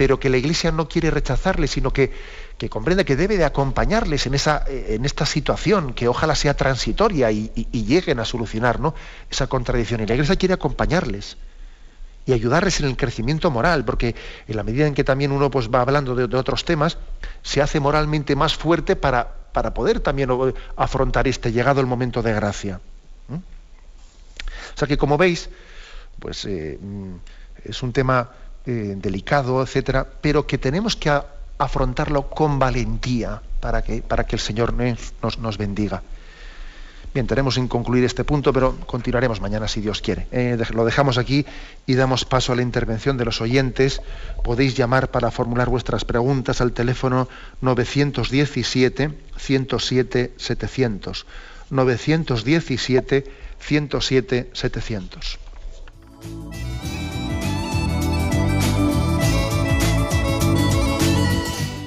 pero que la Iglesia no quiere rechazarles, sino que, que comprende que debe de acompañarles en, esa, en esta situación, que ojalá sea transitoria y, lleguen a solucionar ¿no? esa contradicción. Y la Iglesia quiere acompañarles y ayudarles en el crecimiento moral, porque en la medida en que también uno pues, va hablando de, otros temas, se hace moralmente más fuerte para, para poder también afrontar este llegado el momento de gracia. O sea que como veis, pues eh, mm, es un tema eh, delicado, etcétera, pero que tenemos que afrontarlo con valentía para que, para que el Señor nos, nos bendiga. Bien, tenemos en concluir este punto, pero continuaremos mañana si Dios quiere. Eh, lo dejamos aquí y damos paso a la intervención de los oyentes. Podéis llamar para formular vuestras preguntas al teléfono 917-107-700. 917-107-700.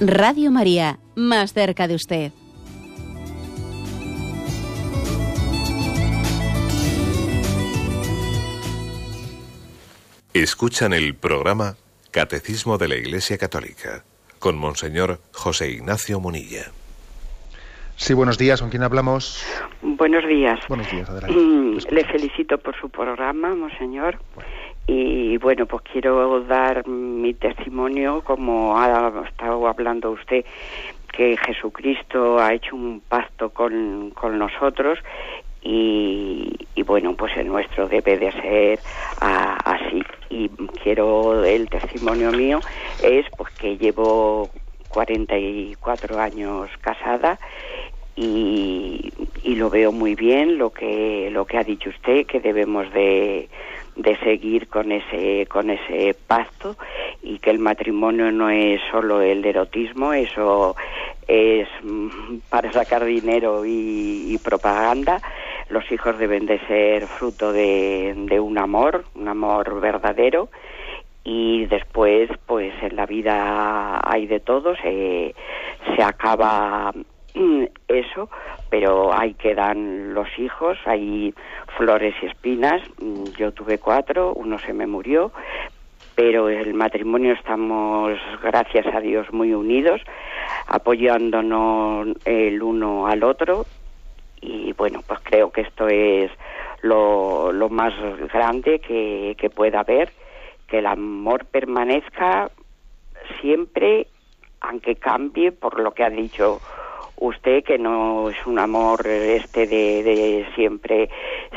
Radio María, más cerca de usted. Escuchan el programa Catecismo de la Iglesia Católica con Monseñor José Ignacio Munilla. Sí, buenos días. ¿Con quién hablamos? Buenos días. Buenos días, adelante. Mm, le felicito por su programa, Monseñor. Y bueno, pues quiero dar mi testimonio, como ha estado hablando usted, que Jesucristo ha hecho un pacto con, con nosotros y, bueno, pues el nuestro debe de ser así. Y quiero, el testimonio mío es pues que llevo 44 años casada y, y lo veo muy bien lo que lo que ha dicho usted que debemos de, de seguir con ese con ese pacto y que el matrimonio no es solo el erotismo eso es mm, para sacar dinero y, propaganda. Los hijos deben de ser fruto de, de un amor un amor verdadero. Y después pues en la vida hay de todo se, se acaba mm, eso pero ahí quedan los hijos hay flores y espinas. Yo tuve cuatro uno se me murió pero el matrimonio estamos gracias a Dios muy unidos apoyándonos el uno al otro. Y bueno pues creo que esto es lo, lo más grande que, que pueda haber que el amor permanezca siempre, aunque cambie por lo que ha dicho usted, que no es un amor este de, de siempre,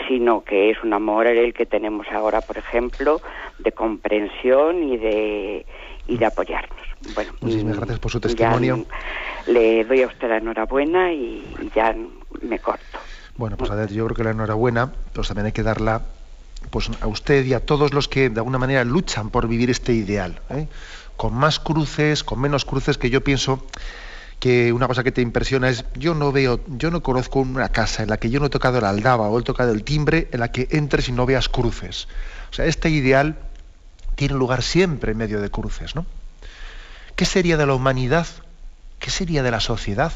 sino que es un amor el que tenemos ahora, por ejemplo, de comprensión y de, y de apoyarnos. Bueno, Muchísimas gracias por su testimonio. Le doy a usted la enhorabuena y ya me corto. Bueno, pues a ver, yo creo que la enhorabuena, pues también hay que darla pues a usted y a todos los que de alguna manera luchan por vivir este ideal, ¿eh? con más cruces, con menos cruces, que yo pienso que una cosa que te impresiona es, yo no veo, yo no conozco una casa en la que yo no he tocado la aldaba o he tocado el timbre en la que entres y no veas cruces. O sea, este ideal tiene lugar siempre en medio de cruces, ¿no? ¿Qué sería de la humanidad? ¿Qué sería de la sociedad?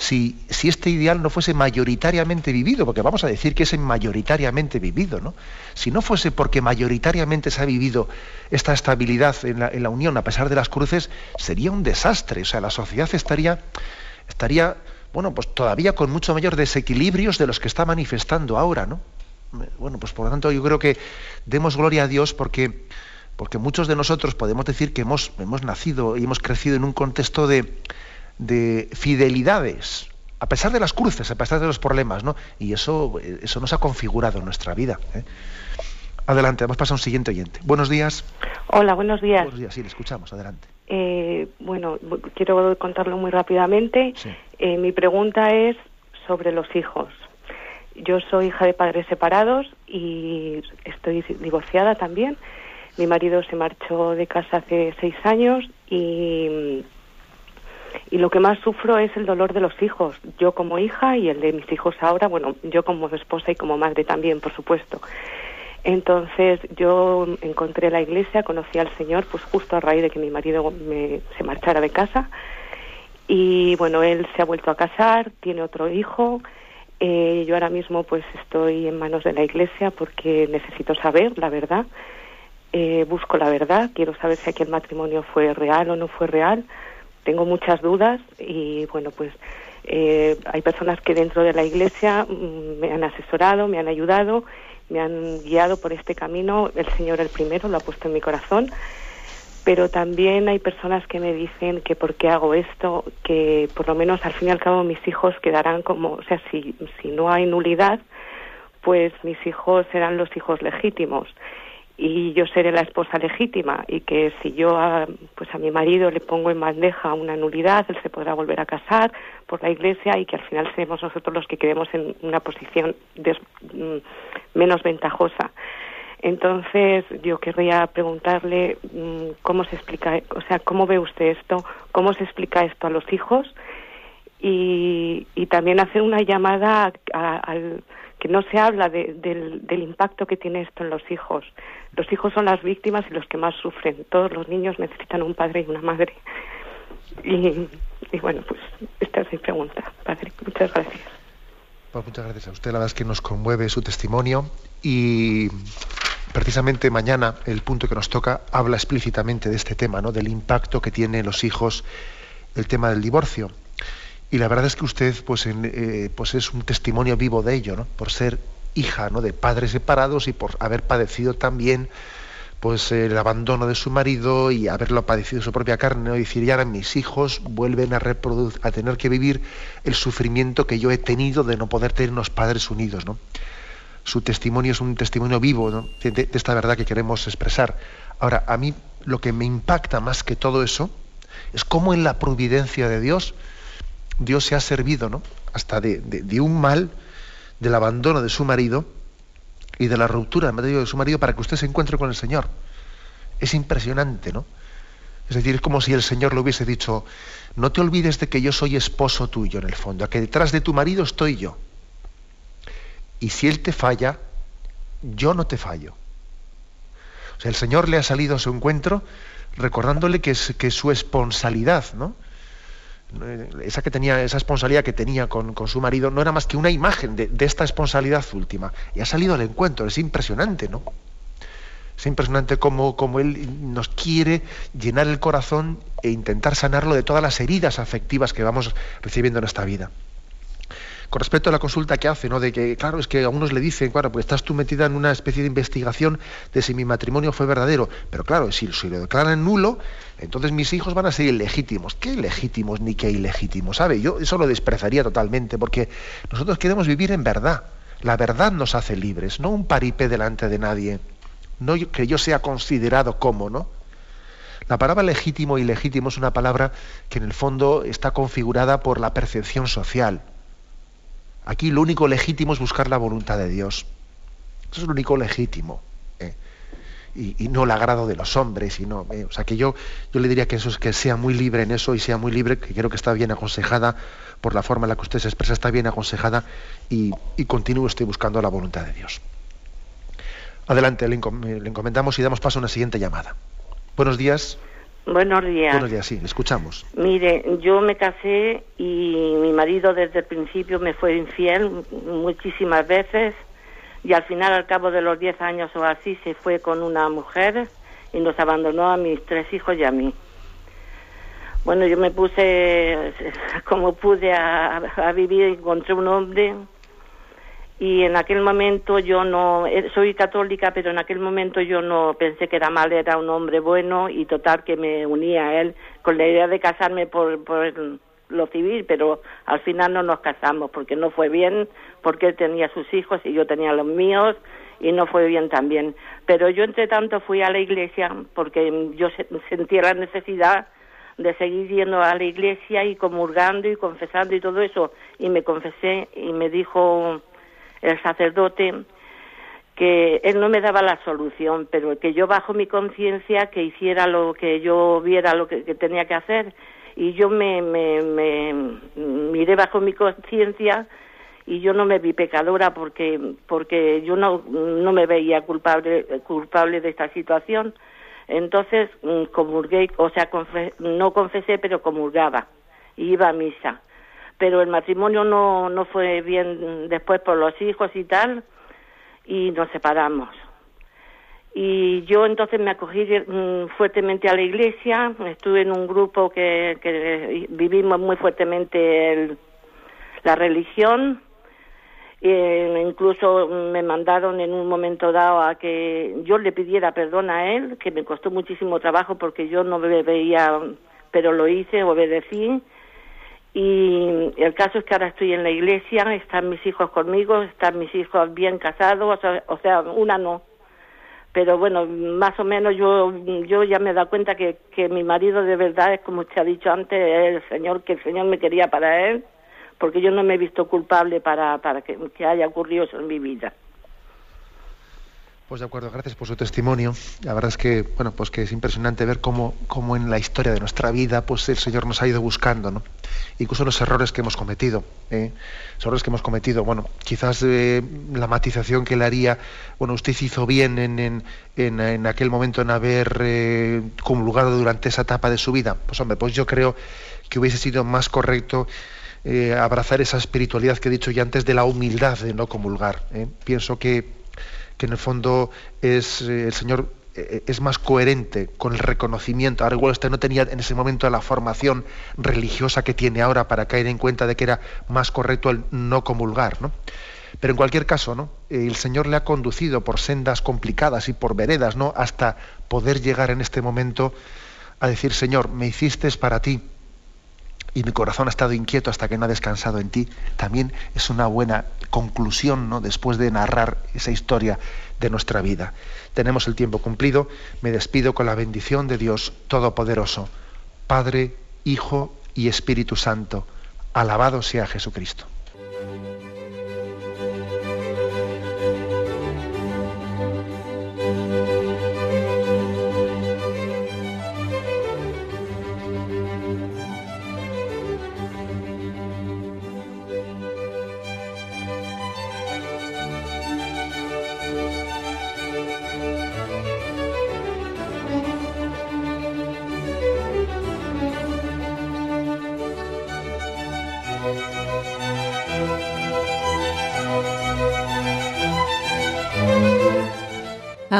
Si, este ideal no fuese mayoritariamente vivido, porque vamos a decir que es mayoritariamente vivido, ¿no? Si no fuese porque mayoritariamente se ha vivido esta estabilidad en la, en la, unión a pesar de las cruces, sería un desastre. O sea, la sociedad estaría, estaría, bueno, pues todavía con mucho mayor desequilibrios de los que está manifestando ahora, ¿no? Bueno, pues por lo tanto yo creo que demos gloria a Dios porque, porque muchos de nosotros podemos decir que hemos, hemos nacido y hemos crecido en un contexto de de fidelidades, a pesar de las cruces, a pesar de los problemas, ¿no? Y eso, eso nos ha configurado en nuestra vida. ¿eh? Adelante, vamos a pasar a un siguiente oyente. Buenos días. Hola, buenos días. Buenos días, sí, le escuchamos, adelante. Eh, bueno, quiero contarlo muy rápidamente. Sí. Eh, mi pregunta es sobre los hijos. Yo soy hija de padres separados y estoy divorciada también. Mi marido se marchó de casa hace seis años y y lo que más sufro es el dolor de los hijos, yo como hija y el de mis hijos ahora, bueno, yo como esposa y como madre también, por supuesto. Entonces yo encontré la iglesia, conocí al Señor, pues justo a raíz de que mi marido me, se marchara de casa. Y bueno, él se ha vuelto a casar, tiene otro hijo. Eh, yo ahora mismo pues estoy en manos de la iglesia porque necesito saber la verdad. Eh, busco la verdad, quiero saber si aquel matrimonio fue real o no fue real tengo muchas dudas y bueno, pues eh, hay personas que dentro de la iglesia mm, me han asesorado, me han ayudado, me han guiado por este camino. El Señor el primero lo ha puesto en mi corazón. Pero también hay personas que me dicen que por qué hago esto, que por lo menos al fin y al cabo mis hijos quedarán como, o sea, si, si no hay nulidad, pues mis hijos serán los hijos legítimos y yo seré la esposa legítima y que si yo a, pues a mi marido le pongo en bandeja una nulidad, él se podrá volver a casar por la iglesia y que al final seremos nosotros los que quedemos en una posición des, mm, menos ventajosa. Entonces yo querría preguntarle mm, cómo se explica, o sea, cómo ve usted esto, cómo se explica esto a los hijos y, y también hacer una llamada al que no se habla de, del, impacto que tiene esto en los hijos. Los hijos son las víctimas y los que más sufren. Todos los niños necesitan un padre y una madre. Y, y bueno, pues esta es mi pregunta, padre. Muchas gracias. Pues muchas gracias a usted. La verdad es que nos conmueve su testimonio y precisamente mañana el punto que nos toca habla explícitamente de este tema, ¿no? Del impacto que tiene en los hijos el tema del divorcio. Y la verdad es que usted pues, eh, pues es un testimonio vivo de ello, ¿no? por ser hija ¿no? de padres separados y por haber padecido también pues el abandono de su marido y haberlo padecido su propia carne, y decir, ya ahora mis hijos vuelven a, reproducir, a tener que vivir el sufrimiento que yo he tenido de no poder tener unos padres unidos. ¿no? Su testimonio es un testimonio vivo de, de esta verdad que queremos expresar. Ahora, a mí lo que me impacta más que todo eso, Es como en la providencia de Dios, Dios se ha servido, ¿no? Hasta de, un mal, del abandono de su marido y de la ruptura de su marido para que usted se encuentre con el Señor. Es impresionante, ¿no? Es decir, es como si el Señor le hubiese dicho, no te olvides de que yo soy esposo tuyo en el fondo, a que detrás de tu marido estoy yo. Y si él te falla, yo no te fallo. O sea, el Señor le ha salido a su encuentro recordándole que, es, que su esponsalidad, ¿no? Esa, que tenía, esa responsabilidad que tenía con, su marido no era más que una imagen de, de esta esponsalidad última. Y ha salido al encuentro, es impresionante, ¿no? Es impresionante cómo, Él nos quiere llenar el corazón e intentar sanarlo de todas las heridas afectivas que vamos recibiendo en esta vida. Con respecto a la consulta que hace, ¿no? De que, claro, es que a unos le dicen, claro, pues estás tú metida en una especie de investigación de si mi matrimonio fue verdadero. Pero claro, si, si lo declaran nulo, entonces mis hijos van a ser ilegítimos. ¿Qué ilegítimos ni qué ilegítimos? ¿Sabe? Yo eso lo desprezaría totalmente, porque nosotros queremos vivir en verdad. La verdad nos hace libres, no un paripé delante de nadie no que yo sea considerado como, ¿no? La palabra legítimo y ilegítimo es una palabra que en el fondo está configurada por la percepción social. Aquí lo único legítimo es buscar la voluntad de Dios. Eso es lo único legítimo. ¿eh? Y, no el agrado de los hombres. Y no, ¿eh? O sea que yo, yo le diría que eso es que sea muy libre en eso y sea muy libre, que creo que está bien aconsejada por la forma en la que usted se expresa, está bien aconsejada y, y continúe usted buscando la voluntad de Dios. Adelante, le, encomendamos y damos paso a una siguiente llamada. Buenos días. Buenos días. Buenos días, sí, le escuchamos. Mire, yo me casé y mi marido desde el principio me fue infiel muchísimas veces y al final, al cabo de los 10 años o así, se fue con una mujer y nos abandonó a mis tres hijos y a mí. Bueno, yo me puse como pude a, a vivir, encontré un hombre y en aquel momento yo no eh, soy católica pero en aquel momento yo no pensé que era mal era un hombre bueno y total que me unía a él con la idea de casarme por, por lo civil pero al final no nos casamos porque no fue bien porque él tenía sus hijos y yo tenía los míos y no fue bien también. Pero yo entre tanto fui a la iglesia porque yo sentía la necesidad de seguir yendo a la iglesia y comulgando y confesando y todo eso. Y me confesé y me dijo el sacerdote que él no me daba la solución, pero que yo bajo mi conciencia que hiciera lo que yo viera lo que, tenía que hacer. Y yo me, me, me miré bajo mi conciencia y yo no me vi pecadora porque porque yo no, no me veía culpable culpable de esta situación. Entonces mm, comulgué o sea no confesé pero comulgaba. Iba a misa pero el matrimonio no, no fue bien después por los hijos y tal, y nos separamos. Y yo entonces me acogí mm, fuertemente a la iglesia, estuve en un grupo que, vivimos muy fuertemente la religión, e incluso me mandaron en un momento dado a que yo le pidiera perdón a él, que me costó muchísimo trabajo porque yo no me veía, pero lo hice, obedecí, y el caso es que ahora estoy en la iglesia, están mis hijos conmigo, están mis hijos bien casados, o sea, una no. Pero bueno, más o menos yo, yo ya me he dado cuenta que, que mi marido de verdad es como usted ha dicho antes, el Señor, que el Señor me quería para él, porque yo no me he visto culpable para, para que, que haya ocurrido eso en mi vida. Pues de acuerdo, gracias por su testimonio. La verdad es que, bueno, pues que es impresionante ver cómo, cómo en la historia de nuestra vida, pues el Señor nos ha ido buscando, ¿no? Incluso los errores que hemos cometido, ¿eh? los errores que hemos cometido. Bueno, quizás eh, la matización que le haría, bueno, usted hizo bien en, en, en, aquel momento en haber eh, comulgado durante esa etapa de su vida. Pues hombre, pues yo creo que hubiese sido más correcto abrazar esa espiritualidad que he dicho ya antes de la humildad de no comulgar. Pienso que que en el fondo es eh, el Señor eh, es más coherente con el reconocimiento. Ahora igual usted no tenía en ese momento la formación religiosa que tiene ahora para caer en cuenta de que era más correcto el no comulgar, ¿no? Pero en cualquier caso, ¿no? El Señor le ha conducido por sendas complicadas y por veredas, ¿no? Hasta poder llegar en este momento a decir, Señor, me hiciste para ti, y mi corazón ha estado inquieto hasta que no ha descansado en ti, también es una buena conclusión ¿no? después de narrar esa historia de nuestra vida. Tenemos el tiempo cumplido, me despido con la bendición de Dios Todopoderoso, Padre, Hijo y Espíritu Santo. Alabado sea Jesucristo.